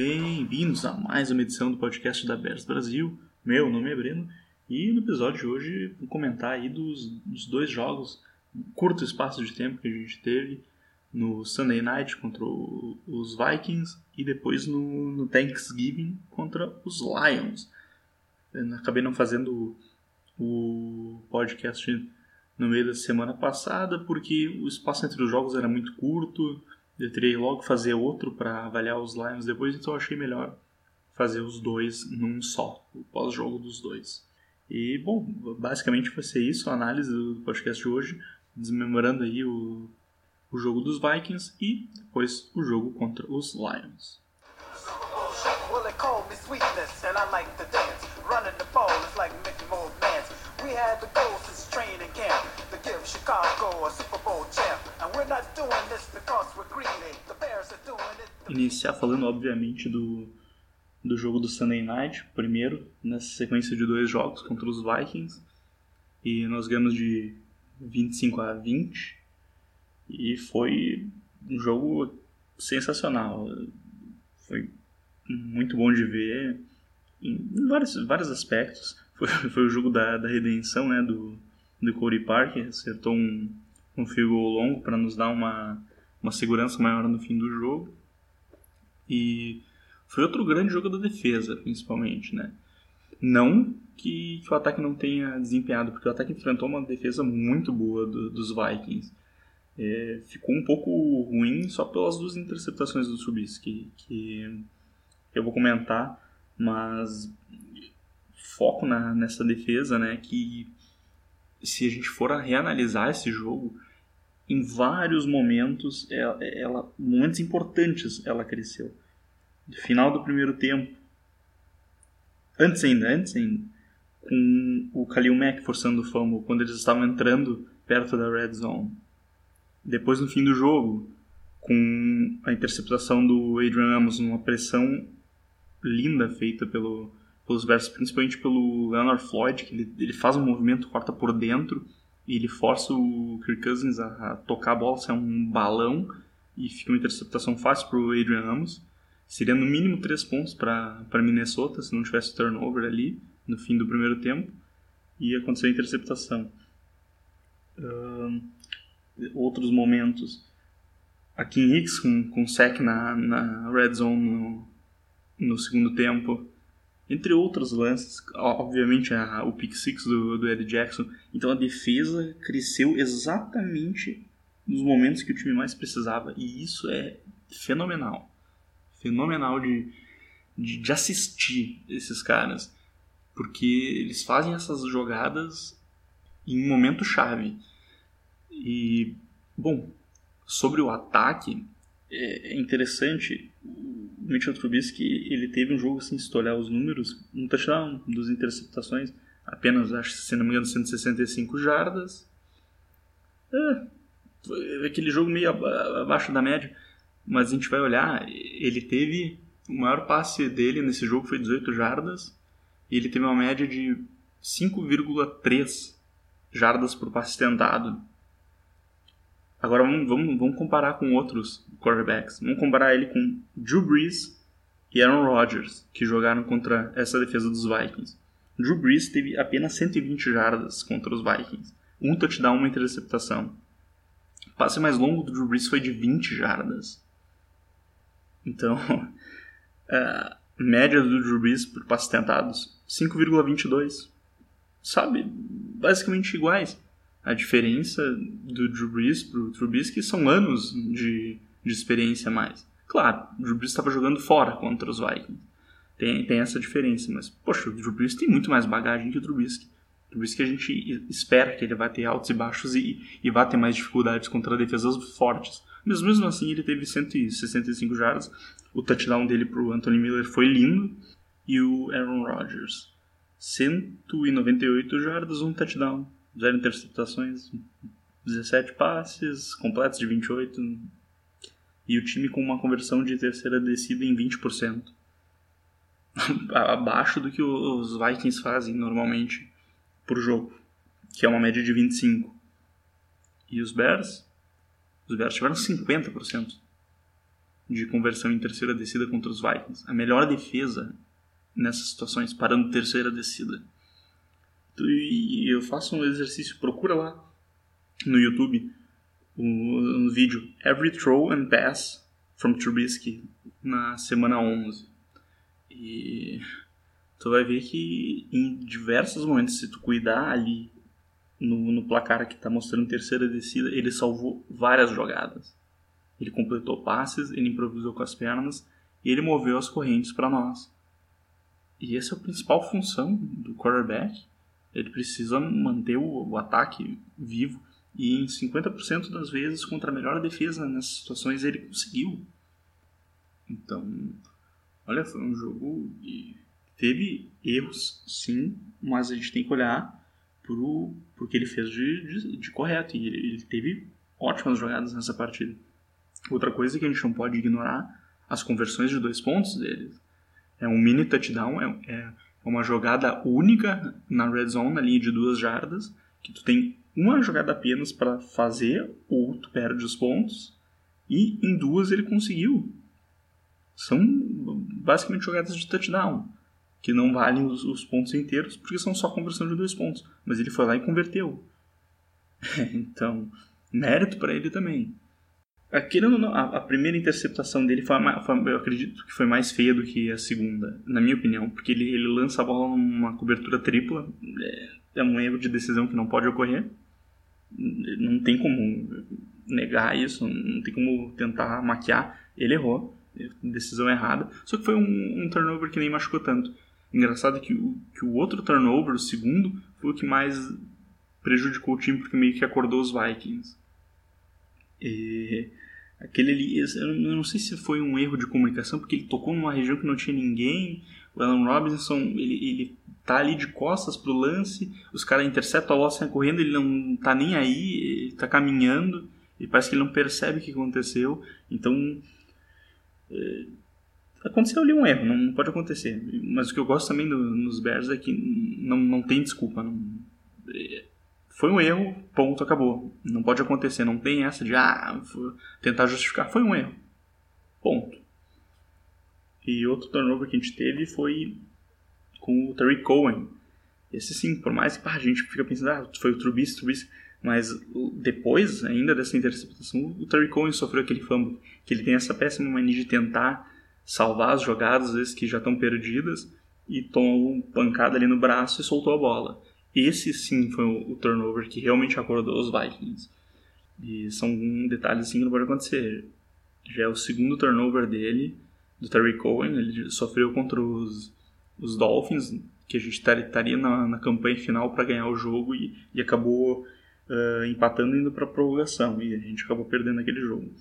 Bem-vindos a mais uma edição do podcast da Bears Brasil. Meu nome é Breno e no episódio de hoje vou comentar aí dos, dos dois jogos, um curto espaço de tempo que a gente teve no Sunday Night contra o, os Vikings e depois no, no, Thanksgiving contra os Lions. Eu acabei não fazendo o podcast no meio da semana passada porque o espaço entre os jogos era muito curto eu teria logo fazer outro para avaliar os Lions depois, então achei melhor fazer os dois num só, o pós-jogo dos dois. E, bom, basicamente vai ser isso a análise do podcast de hoje, desmemorando aí o, o jogo dos Vikings e depois o jogo contra os Lions. Well, Iniciar falando, obviamente, do, do jogo do Sunday Night, primeiro, nessa sequência de dois jogos contra os Vikings. E nós ganhamos de 25 a 20. E foi um jogo sensacional. Foi muito bom de ver em vários, vários aspectos foi, foi o jogo da, da redenção né, do, do Cody Parker, acertou um, um goal longo para nos dar uma, uma segurança maior no fim do jogo. E foi outro grande jogo da defesa, principalmente, né? Não que, que, o ataque não tenha desempenhado, porque o ataque enfrentou uma defesa muito boa do, dos Vikings. É, ficou um pouco ruim só pelas duas interceptações do Trubisky, que, que eu vou comentar, mas foco na, nessa defesa, né? Que se a gente for reanalisar esse jogo, em vários momentos, ela, ela momentos importantes, ela cresceu. Final do primeiro tempo, antes ainda, antes ainda, com o Khalil Mack forçando o fumble quando eles estavam entrando perto da red zone. Depois no fim do jogo, com a interceptação do Adrian Amos numa pressão linda feita pelo pelos versos, principalmente pelo Leonard Floyd, que ele, ele faz um movimento, corta por dentro e ele força o Kirk Cousins a, a tocar a bola, sai um balão e fica uma interceptação fácil para o Adrian Ramos. Seria no mínimo três pontos para Minnesota se não tivesse turnover ali no fim do primeiro tempo e aconteceu a interceptação. Outros momentos. A Kim Hicks com, com sec na, na red zone no, no segundo tempo entre outros lances, obviamente a, o pick six do, do Ed Jackson. Então a defesa cresceu exatamente nos momentos que o time mais precisava e isso é fenomenal, fenomenal de, de, de assistir esses caras, porque eles fazem essas jogadas em momento chave. E bom, sobre o ataque é, é interessante Mitchell Trubisky, ele teve um jogo, assim, se olhar os números, um touchdown, duas interceptações, apenas, acho se não me engano, 165 jardas. É, aquele jogo meio abaixo da média, mas a gente vai olhar, ele teve, o maior passe dele nesse jogo foi 18 jardas, e ele teve uma média de 5,3 jardas por passe tentado. Agora vamos, vamos, vamos comparar com outros quarterbacks. Vamos comparar ele com Drew Brees e Aaron Rodgers, que jogaram contra essa defesa dos Vikings. Drew Brees teve apenas 120 jardas contra os Vikings. Um touchdown, uma interceptação. O passe mais longo do Drew Brees foi de 20 jardas. Então, a média do Drew Brees por passes tentados, 5,22. Sabe? Basicamente iguais. A diferença do Drew Brees pro Trubisky são anos de, de experiência a mais. Claro, o Drew Brees estava jogando fora contra os Vikings. Tem, tem essa diferença, mas, poxa, o Drew Brees tem muito mais bagagem que o Trubisky. O Trubisky a gente espera que ele vai ter altos e baixos e, e vai ter mais dificuldades contra defesas fortes. Mas mesmo assim ele teve 165 jardas. O touchdown dele pro Anthony Miller foi lindo. E o Aaron Rodgers, 198 jardas, um touchdown zero interceptações, 17 passes, completos de 28, e o time com uma conversão de terceira descida em 20%. Abaixo do que os Vikings fazem normalmente por jogo, que é uma média de 25. E os Bears? Os Bears tiveram 50%. de conversão em terceira descida contra os Vikings. A melhor defesa nessas situações, parando terceira descida. E eu faço um exercício, procura lá no YouTube um, um vídeo Every Throw and Pass from Trubisky na semana 11. E tu vai ver que em diversos momentos, se tu cuidar ali no, no placar que está mostrando terceira descida, ele salvou várias jogadas. Ele completou passes, ele improvisou com as pernas e ele moveu as correntes para nós. E essa é a principal função do quarterback. Ele precisa manter o, o ataque vivo. E em 50% das vezes, contra a melhor defesa nessas situações, ele conseguiu. Então, olha, foi um jogo que teve erros, sim, mas a gente tem que olhar pro, pro que ele fez de, de, de correto. E ele, ele, teve ótimas jogadas nessa partida. Outra coisa que a gente não pode ignorar, as conversões de dois pontos dele. É um mini touchdown, é, é uma jogada única na red zone, na linha de duas jardas, que tu tem uma jogada apenas para fazer, ou tu perde os pontos, e em duas ele conseguiu. São basicamente jogadas de touchdown que não valem os, os, pontos inteiros, porque são só conversão de dois pontos. Mas ele foi lá e converteu. então, mérito para ele também. A, primeira interceptação dele foi, foi, eu acredito que foi mais feia do que a segunda, na minha opinião, porque ele, ele lança a bola numa cobertura tripla. É, é um erro de decisão que não pode ocorrer. Não tem como negar isso, não tem como tentar maquiar. Ele errou, decisão errada. Só que foi um, um turnover que nem machucou tanto. Engraçado que o, que o outro turnover, o segundo, foi o que mais prejudicou o time porque meio que acordou os Vikings. E aquele ali, eu não sei se foi um erro de comunicação porque ele tocou numa região que não tinha ninguém. O Alan Robinson, ele, ele tá ali de costas pro lance, os caras interceptam a bola, saem correndo, ele não tá nem aí, ele tá caminhando, e parece que ele não percebe o que aconteceu. Então, é, Aconteceu ali um erro, não pode acontecer. Mas o que eu gosto também do, nos Bears é que não, não tem desculpa. Não, é, foi um erro, ponto, acabou. Não pode acontecer, não tem essa de ah, tentar justificar. Foi um erro, ponto. E outro turnover que a gente teve foi com o Terry Cohen. Esse sim, por mais que a gente fica pensando, ah, foi o Trubisky, Trubisky, mas depois ainda dessa interceptação, o Terry Cohen sofreu aquele fumble, que ele tem essa péssima mania de tentar salvar as jogadas, às vezes que já estão perdidas, e tomou pancada ali no braço e soltou a bola. Esse sim foi o, turnover que realmente acordou os Vikings. E são detalhes assim que não pode acontecer. Já é o segundo turnover dele, do Terry Cohen, ele sofreu contra os, os Dolphins, que a gente estaria na, na campanha final para ganhar o jogo e, e acabou uh, empatando indo para prorrogação e a gente acabou perdendo aquele jogo.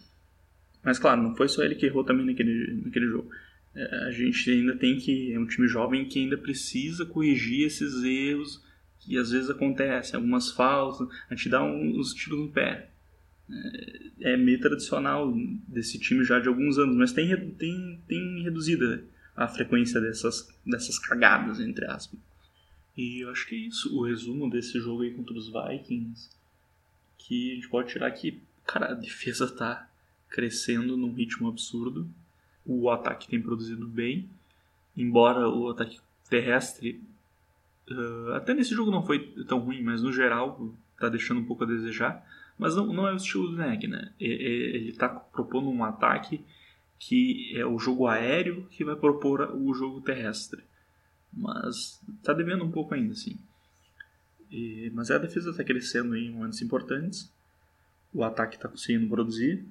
Mas claro, não foi só ele que errou também naquele, naquele jogo. É, a gente ainda tem que. É um time jovem que ainda precisa corrigir esses erros que às vezes acontecem, algumas faltas, a gente dá uns tiros no pé. É, é meio tradicional desse time já de alguns anos, mas tem, tem, tem reduzida a frequência dessas, dessas cagadas, entre aspas. E eu acho que é isso, o resumo desse jogo aí contra os Vikings, que a gente pode tirar que, cara, a defesa tá crescendo num ritmo absurdo. O ataque tem produzido bem, embora o ataque terrestre uh, até nesse jogo não foi tão ruim, mas no geral está deixando um pouco a desejar. Mas não, não é o estilo do Neg, né? Ele está propondo um ataque que é o jogo aéreo que vai propor o jogo terrestre. Mas está devendo um pouco ainda, sim. E, mas a defesa está crescendo em momentos importantes. O ataque está conseguindo produzir.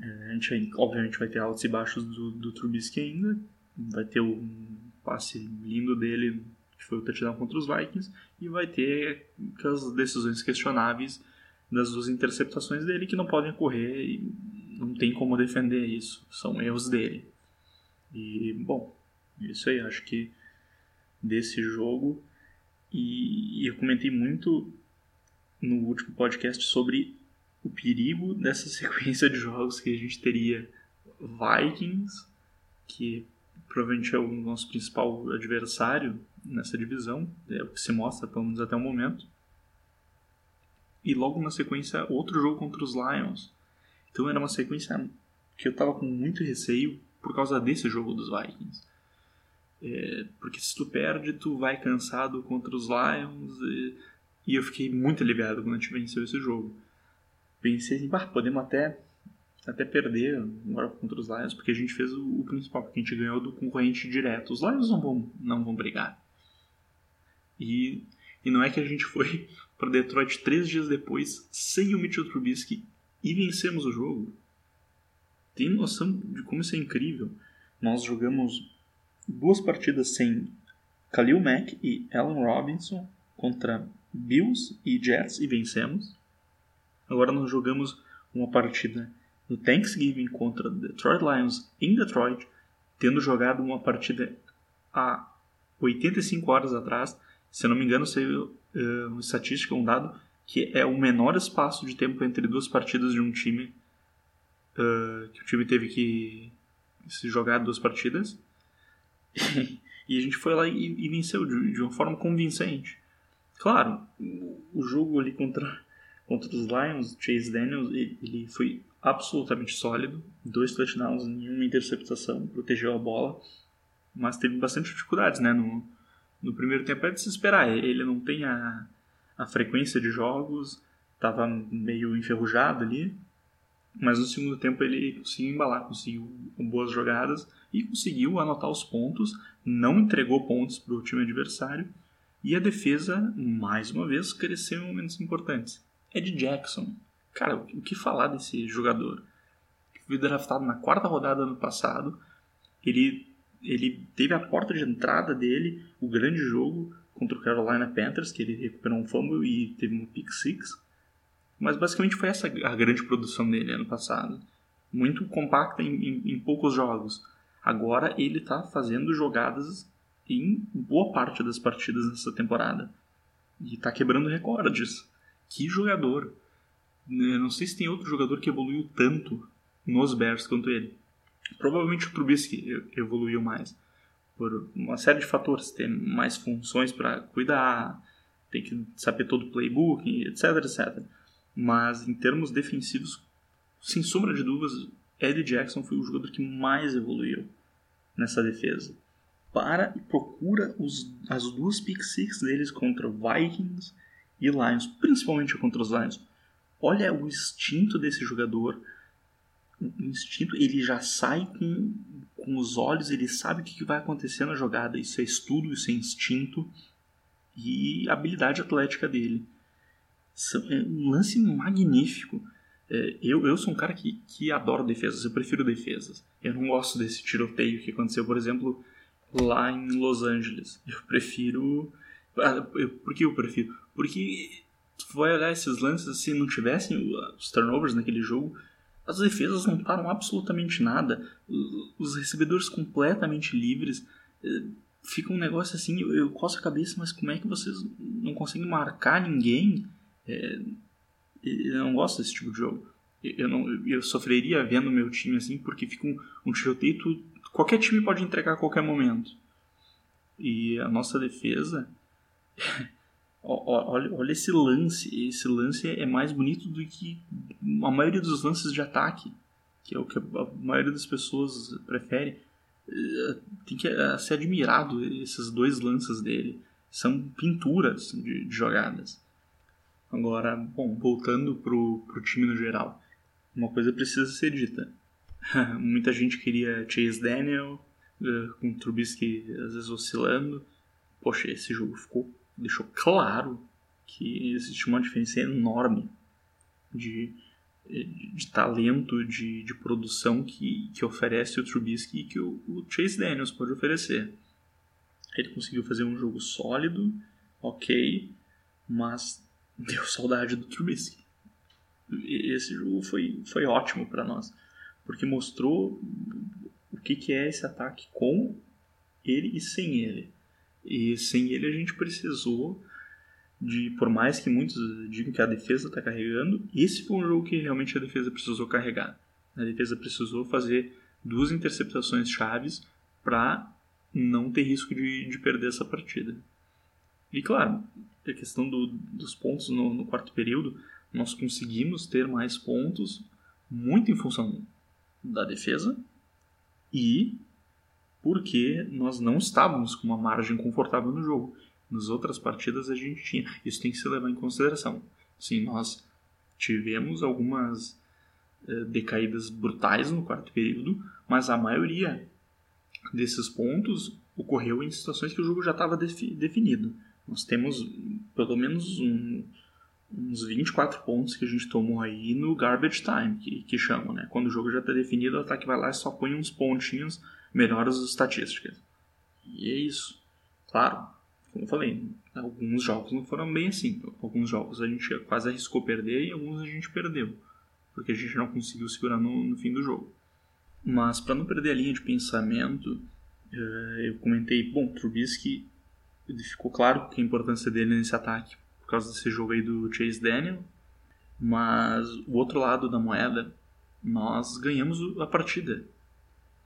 É, a gente obviamente vai ter altos e baixos do, do Trubisky ainda. Vai ter um passe lindo dele, que foi o touchdown contra os Vikings, e vai ter aquelas decisões questionáveis das duas interceptações dele que não podem ocorrer e não tem como defender isso. São erros dele. E, bom, isso aí, acho que desse jogo. E, e eu comentei muito no último podcast sobre o perigo dessa sequência de jogos que a gente teria Vikings, que provavelmente é o nosso principal adversário nessa divisão, é o que se mostra pelo menos até o momento. E logo na sequência outro jogo contra os Lions. Então era uma sequência que eu tava com muito receio por causa desse jogo dos Vikings. É, porque se tu perde, tu vai cansado contra os Lions. E, e eu fiquei muito aliviado quando a gente venceu esse jogo. Pensei assim, bah, podemos até, até perder agora contra os Lions, porque a gente fez o, o principal, porque a gente ganhou do concorrente direto. Os Lions não vão, não vão brigar. E, e não é que a gente foi para Detroit três dias depois, sem o Mitchell Trubisky, e vencemos o jogo. Tem noção de como isso é incrível? Nós jogamos duas partidas sem Khalil Mack e Allen Robinson contra Bills e Jets e vencemos. Agora nós jogamos uma partida no Thanksgiving contra Detroit Lions em Detroit, tendo jogado uma partida há 85 horas atrás. Se eu não me engano, saiu uh, uma estatística, um dado, que é o menor espaço de tempo entre duas partidas de um time uh, que o time teve que se jogar duas partidas. e a gente foi lá e, e venceu de, de, uma forma convincente. Claro, o jogo ali contra, contra os Lions, Chase Daniels, ele, foi absolutamente sólido. Dois touchdowns, nenhuma interceptação, protegeu a bola. Mas teve bastante dificuldades, né? No, no primeiro tempo é de se esperar. Ele não tem a, a frequência de jogos, estava meio enferrujado ali. Mas no segundo tempo ele conseguiu embalar, conseguiu boas jogadas e conseguiu anotar os pontos, não entregou pontos para o time adversário e a defesa, mais uma vez, cresceu em momentos importantes. Ed Jackson. Cara, o que falar desse jogador? Foi draftado na quarta rodada ano passado. Ele, ele teve a porta de entrada dele, o grande jogo contra o Carolina Panthers, que ele recuperou um fumble e teve um pick six. Mas basicamente foi essa a grande produção dele ano passado. Muito compacta em, em, em poucos jogos. Agora ele está fazendo jogadas em boa parte das partidas nessa temporada. E está quebrando recordes. Que jogador! Eu não sei se tem outro jogador que evoluiu tanto nos Bears quanto ele. Provavelmente o Trubisky evoluiu mais. Por uma série de fatores. Tem mais funções para cuidar, tem que saber todo o playbook, etc, etc. Mas em termos defensivos, sem sombra de dúvidas, Eddie Jackson foi o jogador que mais evoluiu nessa defesa. Para e procura os, as duas pick six deles contra Vikings e Lions, principalmente contra os Lions. Olha o instinto desse jogador. O instinto, ele já sai com, com os olhos, ele sabe o que vai acontecer na jogada. Isso é estudo, isso é instinto e habilidade atlética dele. É um lance magnífico. É, eu, eu sou um cara que, que adoro defesas, eu prefiro defesas. Eu não gosto desse tiroteio que aconteceu, por exemplo, lá em Los Angeles. Eu prefiro. Ah, por que eu prefiro? Porque tu vai olhar esses lances, se não tivessem os turnovers naquele jogo, as defesas não param absolutamente nada. Os recebedores completamente livres. É, fica um negócio assim, eu, coço a cabeça, mas como é que vocês não conseguem marcar ninguém? É, eu não gosto desse tipo de jogo. Eu, não, eu sofreria vendo meu time assim, porque fica um, um tiroteio. Qualquer time pode entregar a qualquer momento. E a nossa defesa. olha, olha esse lance. Esse lance é mais bonito do que a maioria dos lances de ataque, que é o que a maioria das pessoas prefere. É, tem que é, ser admirado esses dois lances dele. São pinturas de, de jogadas. Agora, bom, voltando pro, pro time no geral, uma coisa precisa ser dita. Muita gente queria Chase Daniel, uh, com Trubisky às vezes oscilando. Poxa, esse jogo ficou, deixou claro que existe uma diferença enorme de, de, de talento, de, de produção que, que oferece o Trubisky e que o, o Chase Daniels pode oferecer. Ele conseguiu fazer um jogo sólido, ok, mas deu saudade do Trubisky. Esse jogo foi, foi ótimo para nós, porque mostrou o que, que é esse ataque com ele e sem ele. E sem ele a gente precisou de, por mais que muitos digam que a defesa está carregando, esse foi um jogo que realmente a defesa precisou carregar. A defesa precisou fazer duas interceptações chaves para não ter risco de, de perder essa partida. E claro, a questão do, dos pontos no, no, quarto período, nós conseguimos ter mais pontos muito em função da defesa e porque nós não estávamos com uma margem confortável no jogo. Nas outras partidas a gente tinha. Isso tem que se levar em consideração. Sim, nós tivemos algumas eh, decaídas brutais no quarto período, mas a maioria desses pontos ocorreu em situações que o jogo já estava defi definido. Nós temos pelo menos um, uns 24 pontos que a gente tomou aí no garbage time, que, que chamam, né? Quando o jogo já está definido, o ataque vai lá e só põe uns pontinhos, melhora as estatísticas. E é isso. Claro, como eu falei, alguns jogos não foram bem assim. Alguns jogos a gente quase arriscou perder e alguns a gente perdeu, porque a gente não conseguiu segurar no, no fim do jogo. Mas para não perder a linha de pensamento, eh, eu comentei, bom, Trubisky ficou claro que a importância dele nesse ataque por causa desse jogo aí do Chase Daniel, mas o outro lado da moeda, nós ganhamos a partida,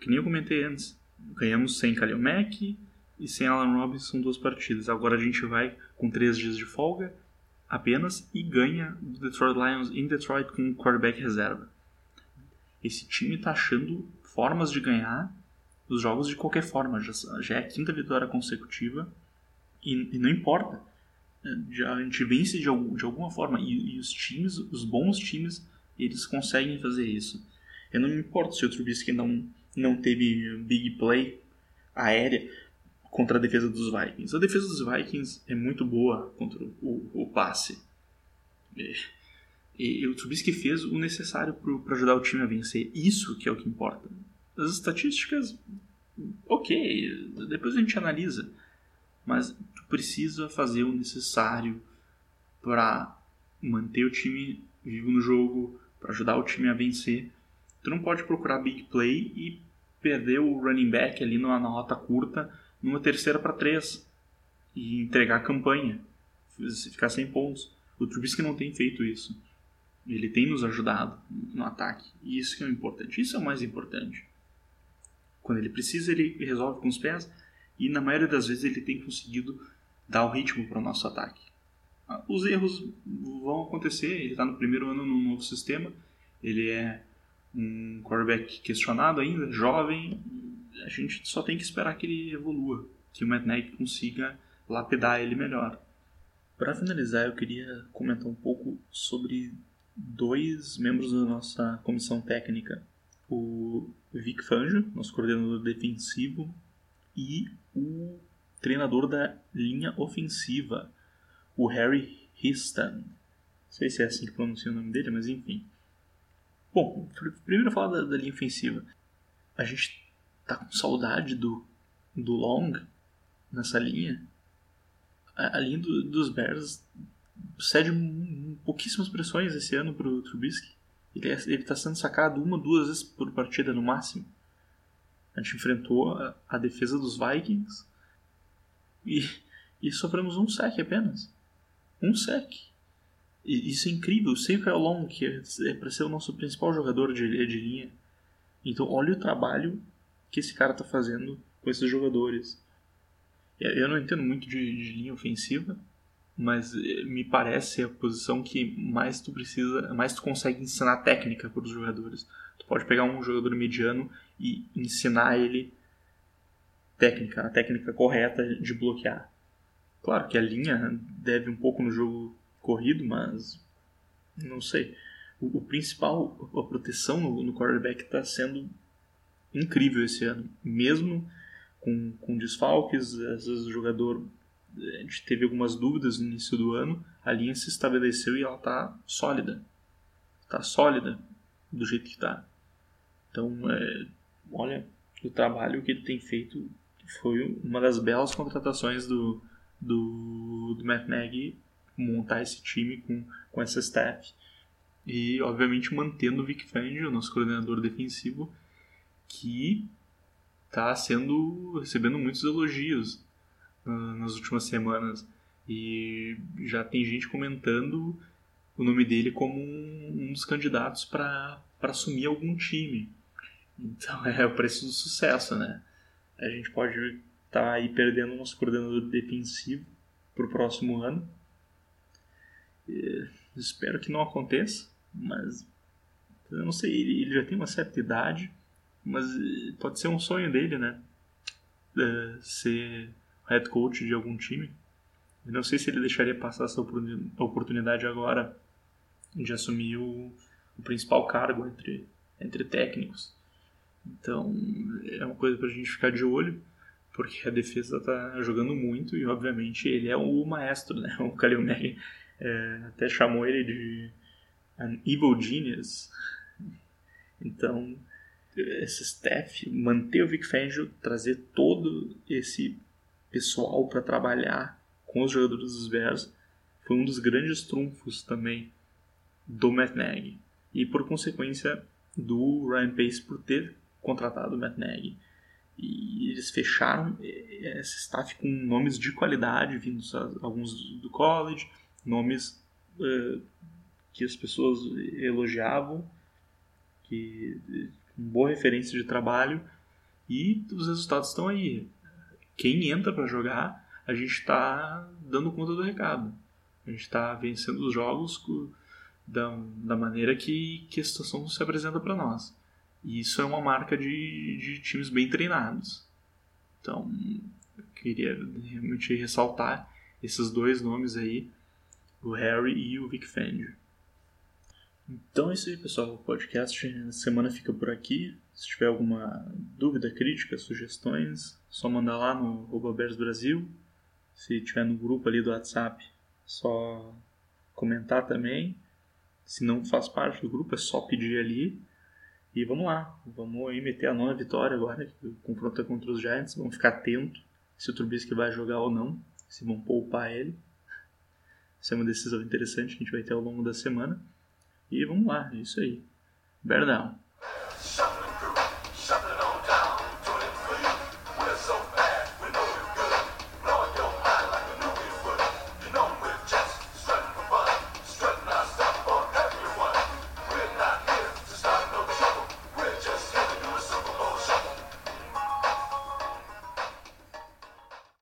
que nem eu comentei antes. Ganhamos sem Kalil Mack e sem Alan Robinson duas partidas. Agora a gente vai com três dias de folga apenas e ganha do Detroit Lions em Detroit com quarterback reserva. Esse time está achando formas de ganhar os jogos de qualquer forma. Já, já é a quinta vitória consecutiva e, e não importa. Já, a gente vence de, de alguma forma e, e, os times, os bons times, eles conseguem fazer isso. Eu não me importo se o Trubisky não, não teve big play aérea contra a defesa dos Vikings. A defesa dos Vikings é muito boa contra o, o, passe. É e o Trubisky fez o necessário para ajudar o time a vencer. Isso que é o que importa. As estatísticas, ok, depois a gente analisa. Mas tu precisa fazer o necessário para manter o time vivo no jogo, para ajudar o time a vencer. Tu não pode procurar big play e perder o running back ali numa nota curta, numa terceira para três e entregar a campanha, ficar sem pontos. O Trubisky não tem feito isso. Ele tem nos ajudado no ataque. E isso que é o importante. Isso é o mais importante. Quando ele precisa, ele resolve com os pés. E na maioria das vezes ele tem conseguido dar o ritmo para o nosso ataque. Ah, os erros vão acontecer. Ele está no primeiro ano no novo sistema. Ele é um quarterback questionado ainda, jovem. A gente só tem que esperar que ele evolua. Que o Matt Nagy consiga lapidar ele melhor. Para finalizar, eu queria comentar um pouco sobre dois membros da nossa comissão técnica, o Vic Fangio, nosso coordenador defensivo, e o treinador da linha ofensiva, o Harry Histon. Não sei se é assim que pronuncia o nome dele, mas enfim. Bom, primeiro falar da, da linha ofensiva. A gente tá com saudade do, do Long nessa linha. A, a linha do, dos Bears cede pouquíssimas pressões esse ano para o Trubisky. Ele é, está sendo sacado uma, duas vezes por partida no máximo. A gente enfrentou a, a defesa dos Vikings e, e sofremos um sec apenas. Um sec. E, isso é incrível. Sempre é o Long, que é, é para ser o nosso principal jogador de, de linha. Então, olha o trabalho que esse cara está fazendo com esses jogadores. Eu não entendo muito de, de linha ofensiva, mas me parece a posição que mais tu precisa, mais tu consegue ensinar técnica para os jogadores. Tu pode pegar um jogador mediano e ensinar ele técnica, a técnica correta de bloquear. Claro que a linha deve um pouco no jogo corrido, mas não sei. O, o principal, a proteção no, no quarterback está sendo incrível esse ano, mesmo com, com desfalques, às vezes o jogador a gente teve algumas dúvidas no início do ano, a linha se estabeleceu e ela está sólida. Está sólida do jeito que está. Então, é, olha, o trabalho que ele tem feito foi uma das belas contratações do, do, do Matt Nagy montar esse time com, com essa staff. E, obviamente, mantendo o Vic Fangio, nosso coordenador defensivo, que está sendo recebendo muitos elogios nas últimas semanas. E já tem gente comentando o nome dele como um, dos candidatos para assumir algum time. Então é o preço do sucesso, né? A gente pode estar tá aí perdendo o nosso coordenador defensivo para o próximo ano. Espero que não aconteça, mas Eu não sei, ele já tem uma certa idade, mas pode ser um sonho dele, né? Uh, ser head coach de algum time. Eu não sei se ele deixaria passar essa oportunidade agora de assumir o, o principal cargo entre, entre técnicos. Então, é uma coisa para a gente ficar de olho, porque a defesa está jogando muito e, obviamente, ele é o maestro, né? O Kalil Mack é, até chamou ele de an evil genius. Então, esse staff, manter o Vic Fangio, trazer todo esse pessoal para trabalhar com os jogadores dos Bears, foi um dos grandes trunfos também do Matt Nagy. E por consequência do Ryan Pace por ter contratado o Matt Nagy. E eles fecharam esse staff com nomes de qualidade, vindos alguns do college, nomes uh, que as pessoas elogiavam, que com boa referência de trabalho e os resultados estão aí. Quem entra para jogar, a gente está dando conta do recado. A gente está vencendo os jogos da, da maneira que, que a situação se apresenta para nós. E isso é uma marca de, de times bem treinados. Então, eu queria realmente ressaltar esses dois nomes aí, o Harry e o Vic Fangio. Então é isso aí, pessoal. O podcast na semana fica por aqui. Se tiver alguma dúvida, crítica, sugestões, só mandar lá no Bears Brasil. Se tiver no grupo ali do WhatsApp, só comentar também. Se não faz parte do grupo, é só pedir ali. E vamos lá, vamos aí meter a nona vitória agora, que confronta contra os Giants. Vamos ficar atento se o Trubisky vai jogar ou não, se vão poupar ele. Essa é uma decisão interessante que a gente vai ter ao longo da semana. E vamos lá, é isso aí. Bear down.